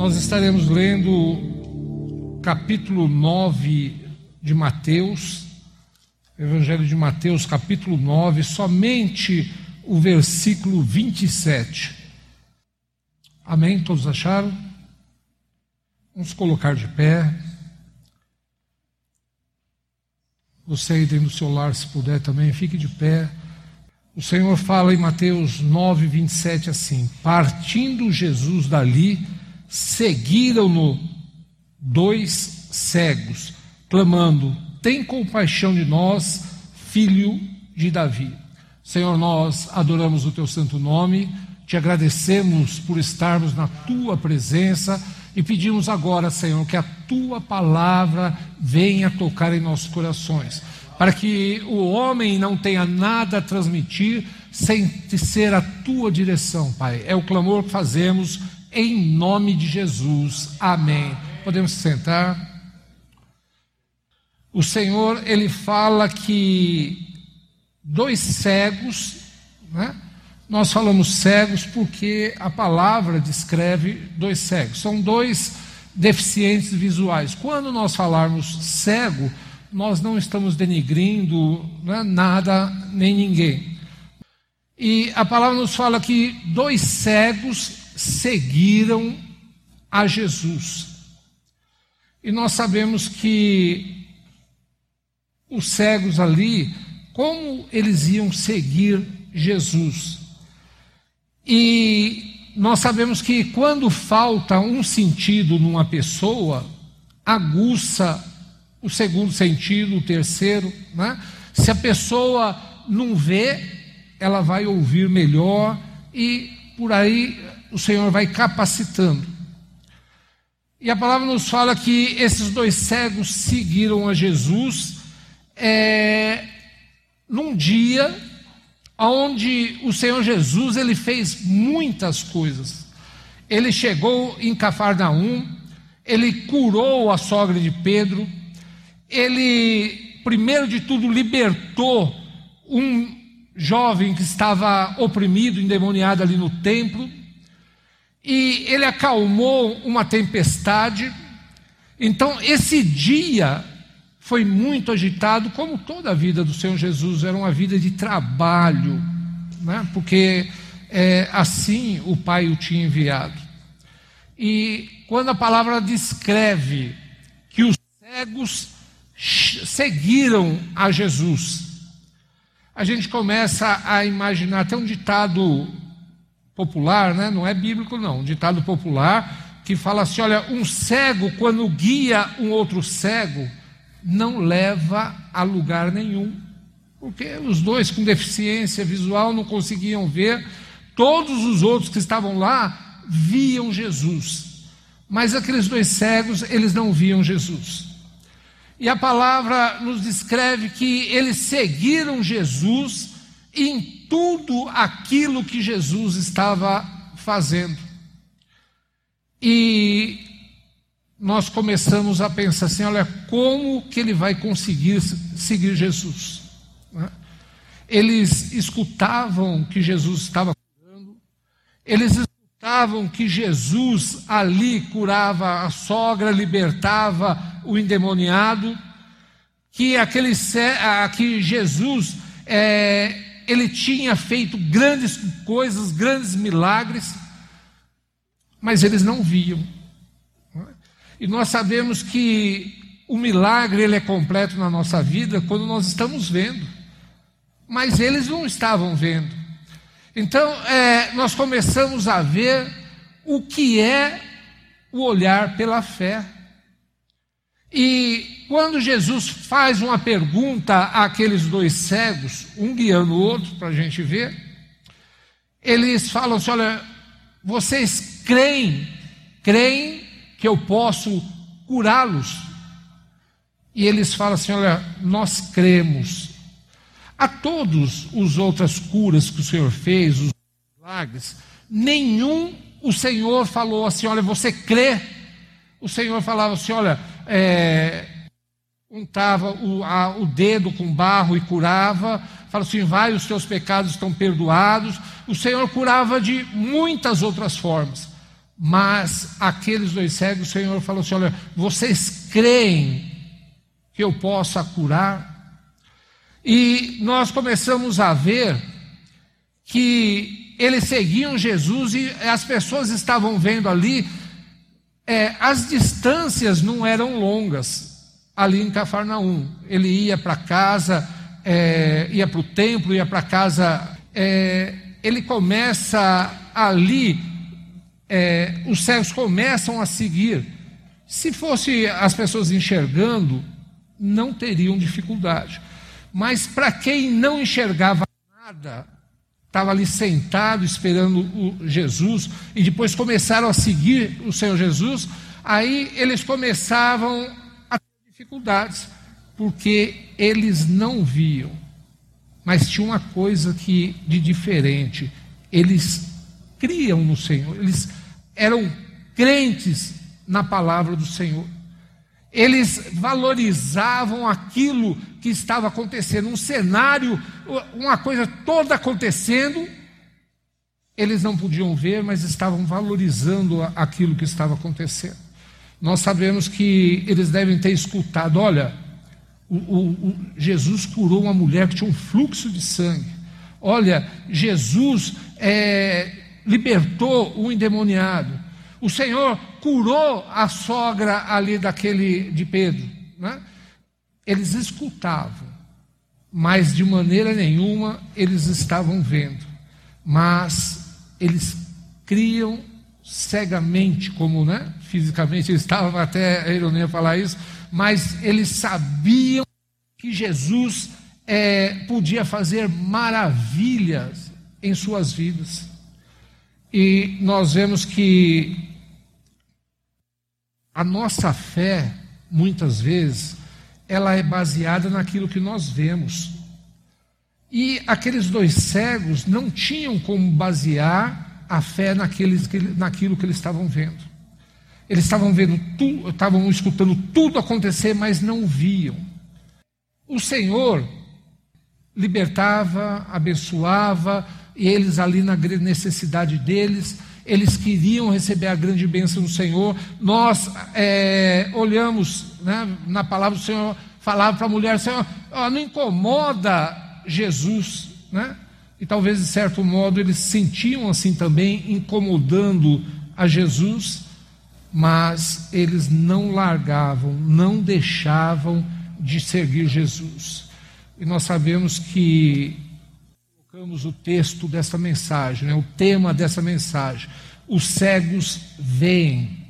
Nós estaremos lendo capítulo 9 de Mateus, Evangelho de Mateus, capítulo 9, somente o versículo 27. Amém? Todos acharam? Vamos colocar de pé. Você aí dentro do seu lar, se puder também, fique de pé. O Senhor fala em Mateus 9, 27 assim: Partindo Jesus dali, seguiram-no dois cegos, clamando: Tem compaixão de nós, filho de Davi. Senhor, nós adoramos o teu santo nome, te agradecemos por estarmos na tua presença e pedimos agora, Senhor, que a tua palavra venha tocar em nossos corações, para que o homem não tenha nada a transmitir sem ser a tua direção, Pai. É o clamor que fazemos em nome de Jesus. Amém. Podemos sentar. O Senhor, ele fala que dois cegos, né? Nós falamos cegos porque a palavra descreve dois cegos. São dois deficientes visuais. Quando nós falarmos cego, nós não estamos denigrindo né, nada nem ninguém. E a palavra nos fala que dois cegos seguiram a Jesus. E nós sabemos que os cegos ali, como eles iam seguir Jesus? E nós sabemos que quando falta um sentido numa pessoa, aguça o segundo sentido, o terceiro, né? Se a pessoa não vê, ela vai ouvir melhor e por aí o Senhor vai capacitando. E a palavra nos fala que esses dois cegos seguiram a Jesus é, num dia onde o Senhor Jesus ele fez muitas coisas. Ele chegou em Cafarnaum, ele curou a sogra de Pedro, ele, primeiro de tudo, libertou um jovem que estava oprimido, endemoniado ali no templo e ele acalmou uma tempestade. Então, esse dia foi muito agitado, como toda a vida do Senhor Jesus era uma vida de trabalho, né? porque é, assim o Pai o tinha enviado. E quando a palavra descreve que os cegos seguiram a Jesus, a gente começa a imaginar até um ditado popular, né? não é bíblico, não, um ditado popular que fala assim: olha, um cego, quando guia um outro cego, não leva a lugar nenhum, porque os dois com deficiência visual não conseguiam ver, todos os outros que estavam lá viam Jesus, mas aqueles dois cegos, eles não viam Jesus. E a palavra nos descreve que eles seguiram Jesus em tudo aquilo que Jesus estava fazendo. E nós começamos a pensar assim: olha, como que ele vai conseguir seguir Jesus? Né? Eles escutavam que Jesus estava curando, eles escutavam que Jesus ali curava a sogra, libertava o endemoniado, que aquele que Jesus é, ele tinha feito grandes coisas, grandes milagres, mas eles não viam. E nós sabemos que o milagre ele é completo na nossa vida quando nós estamos vendo, mas eles não estavam vendo. Então, é, nós começamos a ver o que é o olhar pela fé. E quando Jesus faz uma pergunta àqueles dois cegos, um guiando o outro, para a gente ver, eles falam assim: olha, vocês creem, creem que eu posso curá-los? E eles falam assim: olha, nós cremos. A todos os outras curas que o Senhor fez, os milagres, nenhum o Senhor falou assim: olha, você crê? O Senhor falava assim: olha, é, untava o, a, o dedo com barro e curava, fala assim: vai, os teus pecados estão perdoados. O Senhor curava de muitas outras formas, Mas aqueles dois cegos, o Senhor falou assim: Olha, vocês creem que eu possa curar? E nós começamos a ver que eles seguiam Jesus e as pessoas estavam vendo ali, é, as distâncias não eram longas ali em Cafarnaum. Ele ia para casa, é, ia para o templo, ia para casa. É, ele começa ali, é, os cegos começam a seguir. Se fosse as pessoas enxergando, não teriam dificuldade. Mas para quem não enxergava nada, estava ali sentado esperando o Jesus e depois começaram a seguir o Senhor Jesus, aí eles começavam a ter dificuldades, porque eles não viam. Mas tinha uma coisa que de diferente, eles criam no Senhor, eles eram crentes na palavra do Senhor. Eles valorizavam aquilo que estava acontecendo, um cenário, uma coisa toda acontecendo. Eles não podiam ver, mas estavam valorizando aquilo que estava acontecendo. Nós sabemos que eles devem ter escutado: olha, o, o, o Jesus curou uma mulher que tinha um fluxo de sangue. Olha, Jesus é, libertou um endemoniado. O Senhor curou a sogra ali daquele de Pedro. Né? Eles escutavam, mas de maneira nenhuma eles estavam vendo. Mas eles criam cegamente, como né? fisicamente eles estavam, até eu não ia falar isso, mas eles sabiam que Jesus é, podia fazer maravilhas em suas vidas. E nós vemos que a nossa fé, muitas vezes, ela é baseada naquilo que nós vemos. E aqueles dois cegos não tinham como basear a fé naqueles, naquilo que eles estavam vendo. Eles estavam vendo tudo, estavam escutando tudo acontecer, mas não viam. O Senhor libertava, abençoava, e eles ali na necessidade deles, eles queriam receber a grande bênção do Senhor. Nós é, olhamos né, na palavra do Senhor, falava para a mulher: Senhor, ó, não incomoda Jesus, né? E talvez de certo modo eles se sentiam assim também, incomodando a Jesus, mas eles não largavam, não deixavam de seguir Jesus. E nós sabemos que colocamos o texto dessa mensagem, né, o tema dessa mensagem. Os cegos veem.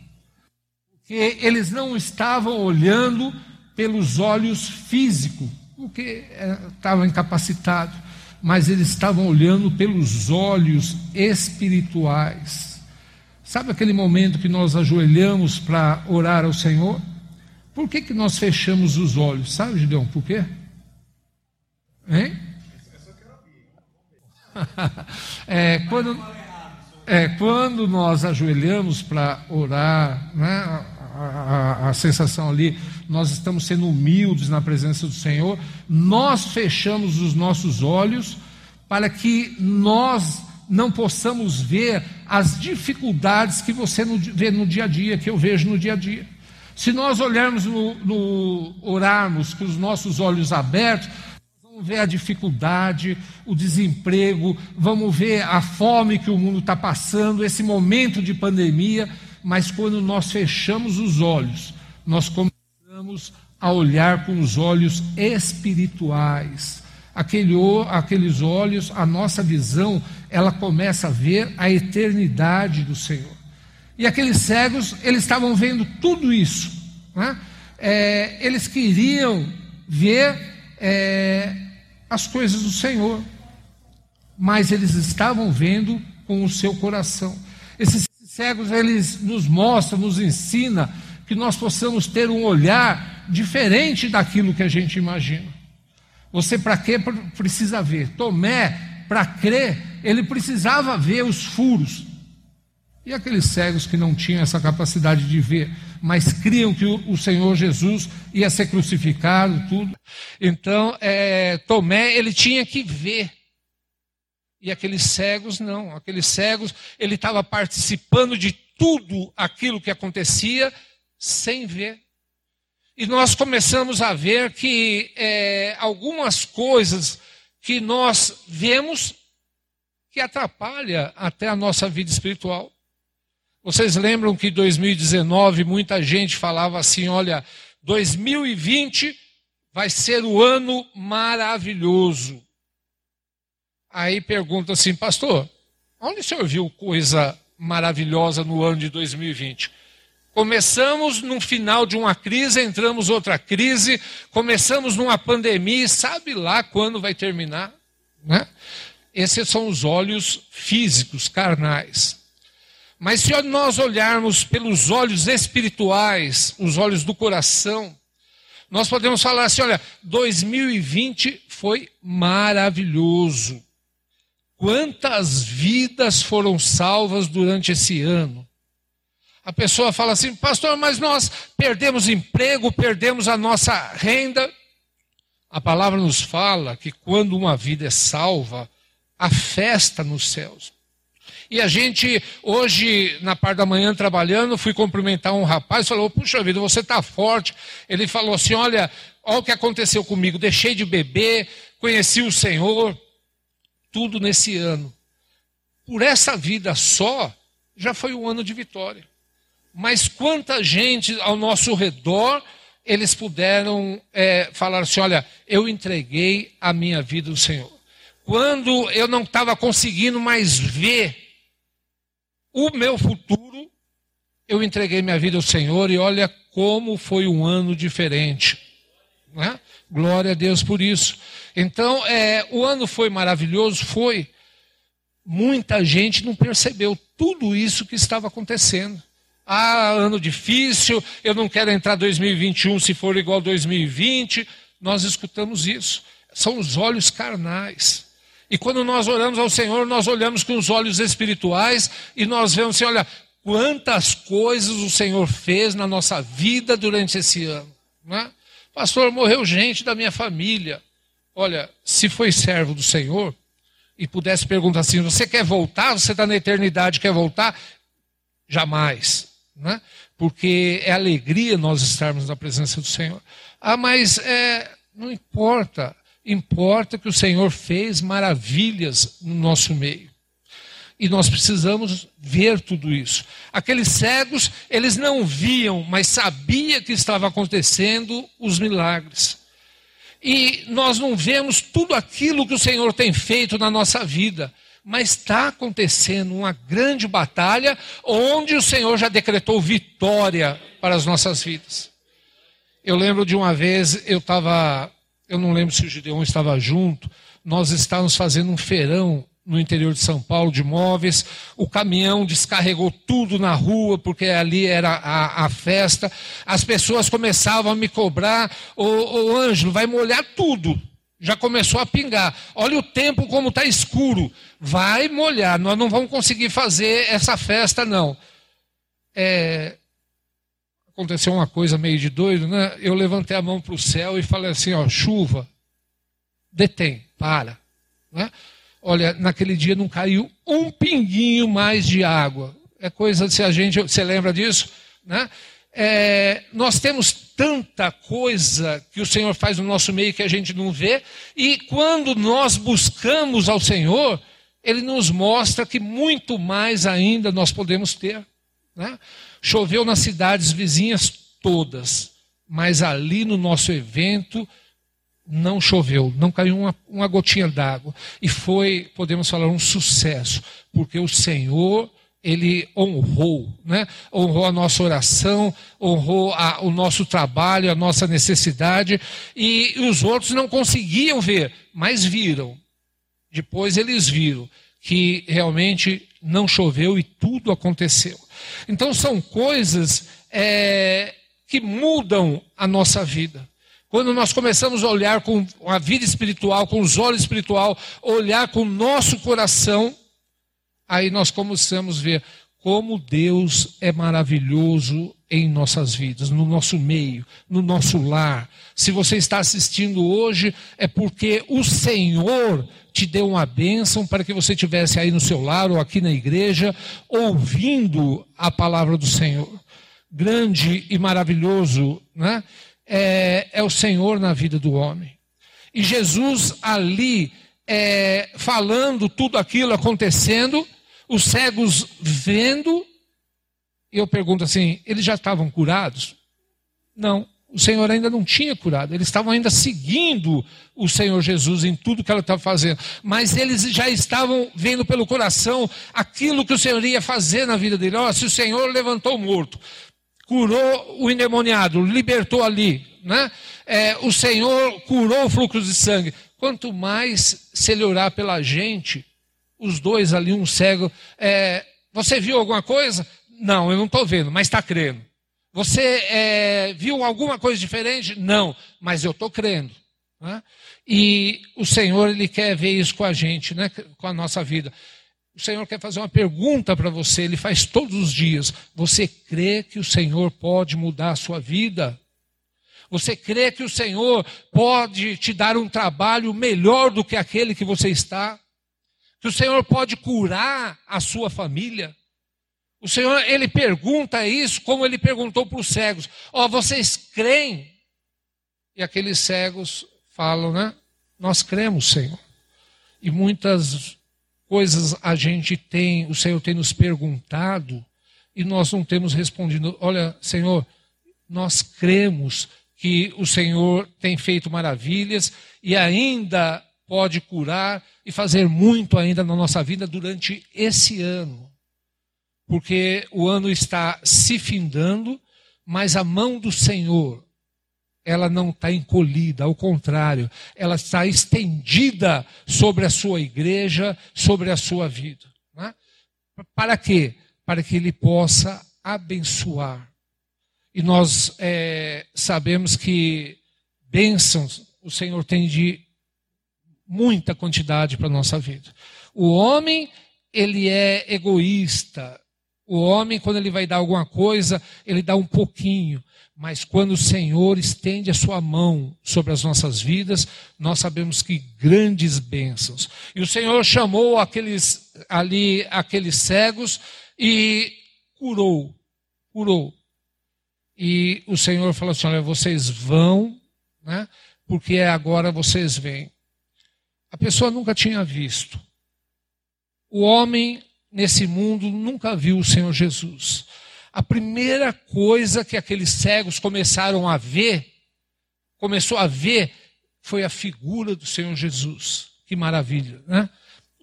Porque eles não estavam olhando pelos olhos físicos, porque é, estavam incapacitados, mas eles estavam olhando pelos olhos espirituais. Sabe aquele momento que nós ajoelhamos para orar ao Senhor? Por que, que nós fechamos os olhos? Sabe, Gideão, por quê? Hein? é, quando, é, quando nós ajoelhamos para orar, né, a, a, a, sensação ali, nós estamos sendo humildes na presença do Senhor, nós fechamos os nossos olhos para que nós não possamos ver as dificuldades que você vê no dia a dia, que eu vejo no dia a dia. Se nós olharmos no, no orarmos com os nossos olhos abertos, Ver a dificuldade, o desemprego, vamos ver a fome que o mundo está passando, esse momento de pandemia, mas quando nós fechamos os olhos, nós começamos a olhar com os olhos espirituais. Aquele, aqueles olhos, a nossa visão, ela começa a ver a eternidade do Senhor. E aqueles cegos, eles estavam vendo tudo isso. Né? É, eles queriam ver é, as coisas do Senhor, mas eles estavam vendo com o seu coração. Esses cegos, eles nos mostram, nos ensina que nós possamos ter um olhar diferente daquilo que a gente imagina. Você para quê precisa ver? Tomé, para crer, ele precisava ver os furos. E aqueles cegos que não tinham essa capacidade de ver, mas criam que o, Senhor Jesus ia ser crucificado, tudo. Então, é, Tomé, ele tinha que ver. E aqueles cegos, não. Aqueles cegos, ele estava participando de tudo aquilo que acontecia sem ver. E nós começamos a ver que é, algumas coisas que nós vemos que atrapalha até a nossa vida espiritual. Vocês lembram que em 2019 muita gente falava assim: olha, 2020 vai ser o ano maravilhoso. Aí pergunta assim, pastor, onde o senhor viu coisa maravilhosa no ano de 2020? Começamos no final de uma crise, entramos outra crise, começamos numa pandemia, sabe lá quando vai terminar? Né? Esses são os olhos físicos, carnais. Mas se nós olharmos pelos olhos espirituais, os olhos do coração, nós podemos falar assim: olha, 2020 foi maravilhoso. Quantas vidas foram salvas durante esse ano? A pessoa fala assim, pastor, mas nós perdemos emprego, perdemos a nossa renda. A palavra nos fala que quando uma vida é salva, há festa nos céus. E a gente, hoje, na parte da manhã, trabalhando, fui cumprimentar um rapaz, falou, puxa vida, você está forte. Ele falou assim, olha, olha o que aconteceu comigo, deixei de beber, conheci o Senhor, tudo nesse ano. Por essa vida só, já foi um ano de vitória. Mas quanta gente ao nosso redor eles puderam é, falar assim: olha, eu entreguei a minha vida ao Senhor. Quando eu não estava conseguindo mais ver o meu futuro, eu entreguei minha vida ao Senhor e olha como foi um ano diferente. Né? Glória a Deus por isso. Então, é, o ano foi maravilhoso, foi. Muita gente não percebeu tudo isso que estava acontecendo. Ah, ano difícil, eu não quero entrar 2021 se for igual 2020. Nós escutamos isso. São os olhos carnais. E quando nós oramos ao Senhor, nós olhamos com os olhos espirituais e nós vemos assim: olha, quantas coisas o Senhor fez na nossa vida durante esse ano. Né? Pastor, morreu gente da minha família. Olha, se foi servo do Senhor e pudesse perguntar assim: você quer voltar? Você está na eternidade, quer voltar? Jamais né? porque é alegria nós estarmos na presença do Senhor. Ah, mas é, não importa, importa que o Senhor fez maravilhas no nosso meio. E nós precisamos ver tudo isso. Aqueles cegos, eles não viam, mas sabia que estava acontecendo os milagres. E nós não vemos tudo aquilo que o Senhor tem feito na nossa vida mas está acontecendo uma grande batalha onde o Senhor já decretou vitória para as nossas vidas. Eu lembro de uma vez, eu estava, eu não lembro se o Gideon estava junto, nós estávamos fazendo um feirão no interior de São Paulo de móveis, o caminhão descarregou tudo na rua, porque ali era a, a festa, as pessoas começavam a me cobrar, ô, ô Ângelo, vai molhar tudo já começou a pingar. Olha o tempo como está escuro. Vai molhar, nós não vamos conseguir fazer essa festa, não. É... Aconteceu uma coisa meio de doido, né? Eu levantei a mão para o céu e falei assim: ó, chuva, detém, para. Né? Olha, naquele dia não caiu um pinguinho mais de água. É coisa, se a gente, você lembra disso? Né? É, nós temos tanta coisa que o Senhor faz no nosso meio que a gente não vê, e quando nós buscamos ao Senhor, Ele nos mostra que muito mais ainda nós podemos ter. Né? Choveu nas cidades vizinhas todas, mas ali no nosso evento não choveu, não caiu uma, uma gotinha d'água. E foi, podemos falar, um sucesso, porque o Senhor ele honrou, né? honrou a nossa oração, honrou a, o nosso trabalho, a nossa necessidade, e, e os outros não conseguiam ver, mas viram. Depois eles viram que realmente não choveu e tudo aconteceu. Então são coisas é, que mudam a nossa vida. Quando nós começamos a olhar com a vida espiritual, com os olhos espiritual, olhar com o nosso coração, aí nós começamos a ver como Deus é maravilhoso em nossas vidas, no nosso meio, no nosso lar. Se você está assistindo hoje, é porque o Senhor te deu uma bênção para que você tivesse aí no seu lar ou aqui na igreja, ouvindo a palavra do Senhor. Grande e maravilhoso né? é, é o Senhor na vida do homem. E Jesus ali, é, falando tudo aquilo acontecendo, os cegos vendo, e eu pergunto assim: eles já estavam curados? Não o Senhor ainda não tinha curado. Eles estavam ainda seguindo o Senhor Jesus em tudo que ela estava fazendo. Mas eles já estavam vendo pelo coração aquilo que o Senhor ia fazer na vida dele. Ó, se o Senhor levantou o morto, curou o endemoniado, libertou ali, né? É, o Senhor curou o fluxo de sangue. Quanto mais se ele orar pela gente, os dois ali, um cego, é, você viu alguma coisa? Não, eu não estou vendo, mas está crendo. Você é, viu alguma coisa diferente? Não, mas eu estou crendo. Né? E o Senhor, Ele quer ver isso com a gente, né? com a nossa vida. O Senhor quer fazer uma pergunta para você, Ele faz todos os dias. Você crê que o Senhor pode mudar a sua vida? Você crê que o Senhor pode te dar um trabalho melhor do que aquele que você está? Que o Senhor pode curar a sua família? O Senhor, ele pergunta isso como ele perguntou para os cegos: Ó, oh, vocês creem? E aqueles cegos falam, né? Nós cremos, Senhor. E muitas coisas a gente tem, o Senhor tem nos perguntado e nós não temos respondido. Olha, Senhor, nós cremos que o Senhor tem feito maravilhas e ainda pode curar e fazer muito ainda na nossa vida durante esse ano porque o ano está se findando, mas a mão do Senhor, ela não está encolhida, ao contrário, ela está estendida sobre a sua igreja, sobre a sua vida. Né? Para quê? Para que Ele possa abençoar. E nós é, sabemos que bênçãos o Senhor tem de muita quantidade para a nossa vida. O homem, ele é egoísta, o homem, quando ele vai dar alguma coisa, ele dá um pouquinho. Mas quando o Senhor estende a sua mão sobre as nossas vidas, nós sabemos que grandes bênçãos. E o Senhor chamou aqueles ali, aqueles cegos e curou, curou. E o Senhor falou assim: olha, vocês vão, né? Porque agora vocês vêm. A pessoa nunca tinha visto. O homem nesse mundo nunca viu o Senhor Jesus. A primeira coisa que aqueles cegos começaram a ver, começou a ver, foi a figura do Senhor Jesus. Que maravilha, né?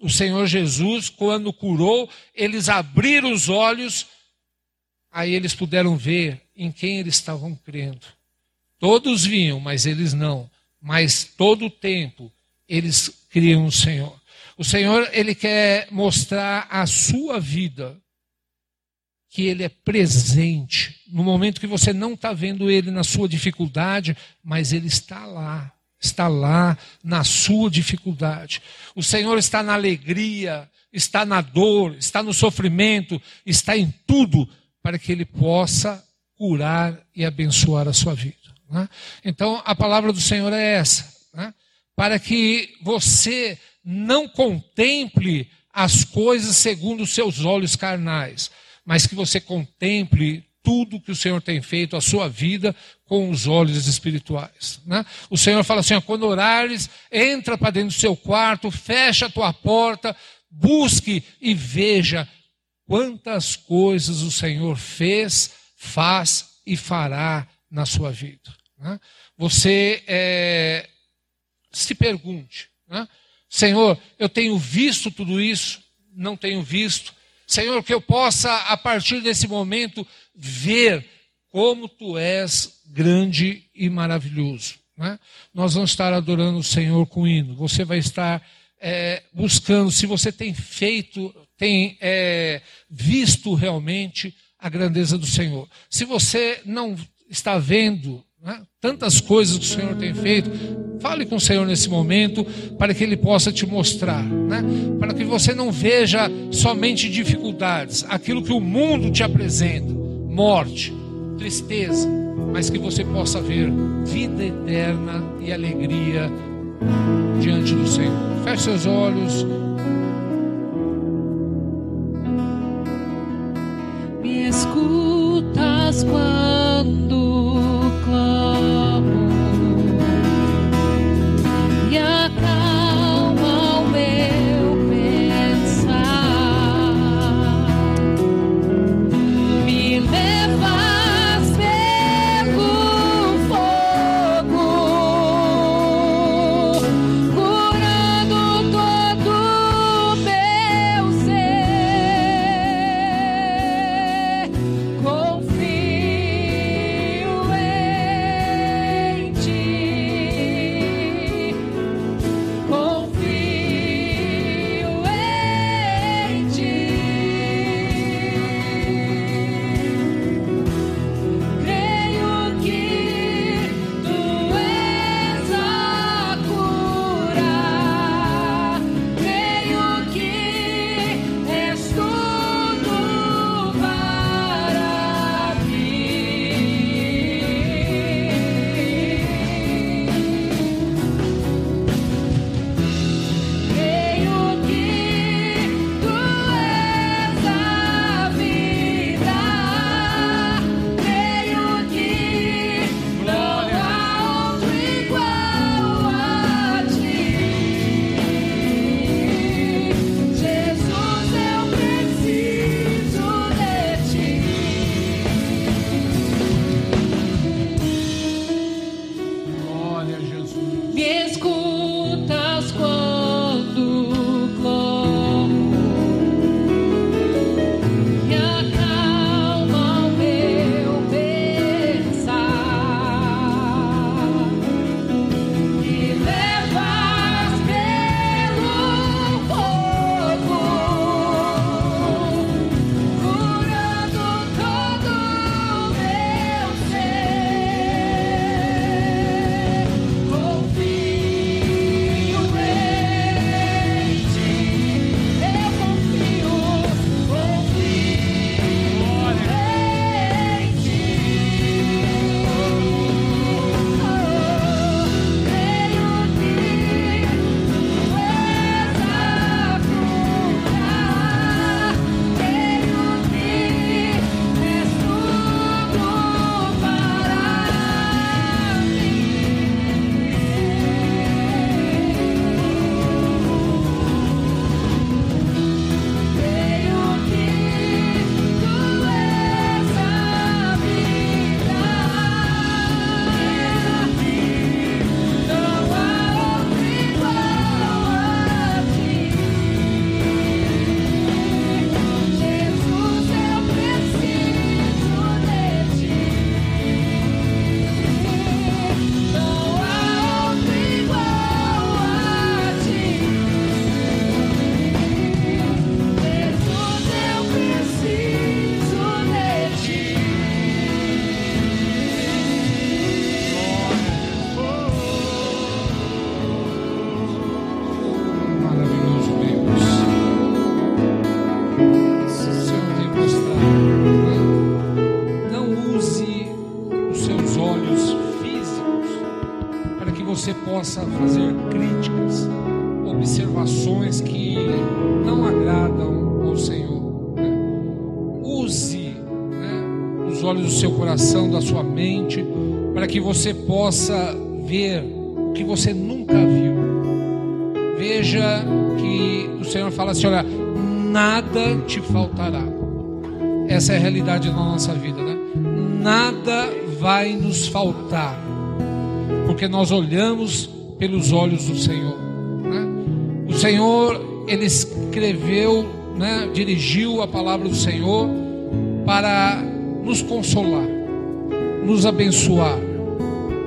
O Senhor Jesus, quando curou, eles abriram os olhos, aí eles puderam ver em quem eles estavam crendo. Todos viam, mas eles não. Mas todo o tempo eles criam o Senhor. O Senhor, Ele quer mostrar a sua vida que Ele é presente no momento que você não está vendo Ele na sua dificuldade, mas Ele está lá, está lá na sua dificuldade. O Senhor está na alegria, está na dor, está no sofrimento, está em tudo para que Ele possa curar e abençoar a sua vida. Né? Então, a palavra do Senhor é essa, né? Para que você não contemple as coisas segundo os seus olhos carnais, mas que você contemple tudo que o Senhor tem feito a sua vida com os olhos espirituais. Né? O Senhor fala assim: quando orares, entra para dentro do seu quarto, fecha a tua porta, busque e veja quantas coisas o Senhor fez, faz e fará na sua vida. Né? Você é, se pergunte. Né? Senhor, eu tenho visto tudo isso, não tenho visto. Senhor, que eu possa, a partir desse momento, ver como tu és grande e maravilhoso. Né? Nós vamos estar adorando o Senhor com hino. Você vai estar é, buscando, se você tem feito, tem é, visto realmente a grandeza do Senhor. Se você não está vendo né? Tantas coisas que o Senhor tem feito. Fale com o Senhor nesse momento para que Ele possa te mostrar, né? para que você não veja somente dificuldades, aquilo que o mundo te apresenta, morte, tristeza, mas que você possa ver vida eterna e alegria diante do Senhor. Feche seus olhos. Me escutas quando você possa ver o que você nunca viu. Veja que o Senhor fala assim: olha, nada te faltará. Essa é a realidade da nossa vida, né? Nada vai nos faltar, porque nós olhamos pelos olhos do Senhor. né? O Senhor, Ele escreveu, né, dirigiu a palavra do Senhor para nos consolar, nos abençoar,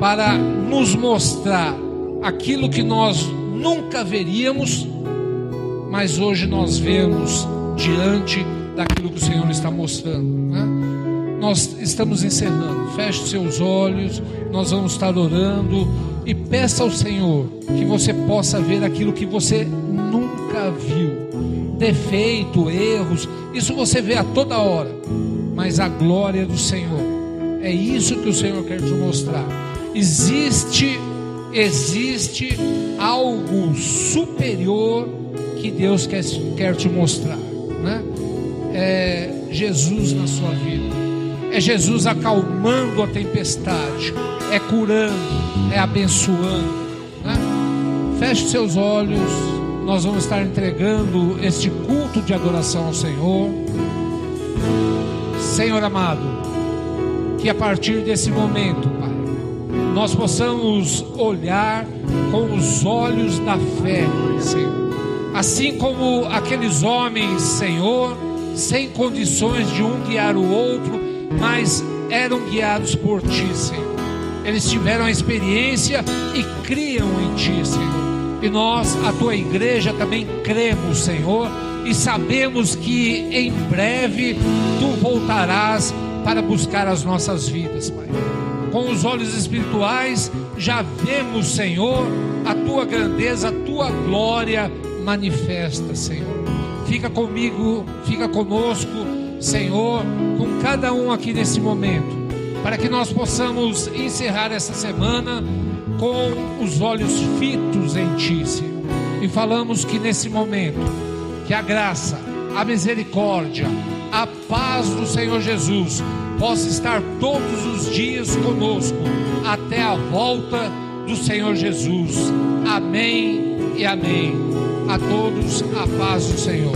para nos mostrar aquilo que nós nunca veríamos, mas hoje nós vemos diante daquilo que o Senhor está mostrando. né? Nós estamos encerrando. Feche seus olhos, nós vamos estar orando e peça ao Senhor que você possa ver aquilo que você nunca viu. Defeito, erros, isso você vê a toda hora, mas a glória do Senhor é isso que o Senhor quer te mostrar. Existe existe algo superior que Deus quer, quer te mostrar, né? É Jesus na sua vida, é Jesus acalmando a tempestade, é curando, é abençoando, né? Feche seus olhos, nós vamos estar entregando este culto de adoração ao Senhor. Senhor amado, que a partir desse momento, nós possamos olhar com os olhos da fé, Senhor. Assim como aqueles homens, Senhor, sem condições de um guiar o outro, mas eram guiados por Ti, Senhor. Eles tiveram a experiência e criam em Ti, Senhor. E nós, a Tua igreja, também cremos, Senhor, e sabemos que em breve Tu voltarás para buscar as nossas vidas, Pai com os olhos espirituais, já vemos, Senhor, a tua grandeza, a tua glória manifesta, Senhor. Fica comigo, fica conosco, Senhor, com cada um aqui nesse momento, para que nós possamos encerrar essa semana com os olhos fitos em Ti, Senhor. E falamos que nesse momento, que a graça, a misericórdia, a paz do Senhor Jesus possa estar todos os dias conosco até a volta do Senhor Jesus. Amém e amém. A todos a paz do Senhor.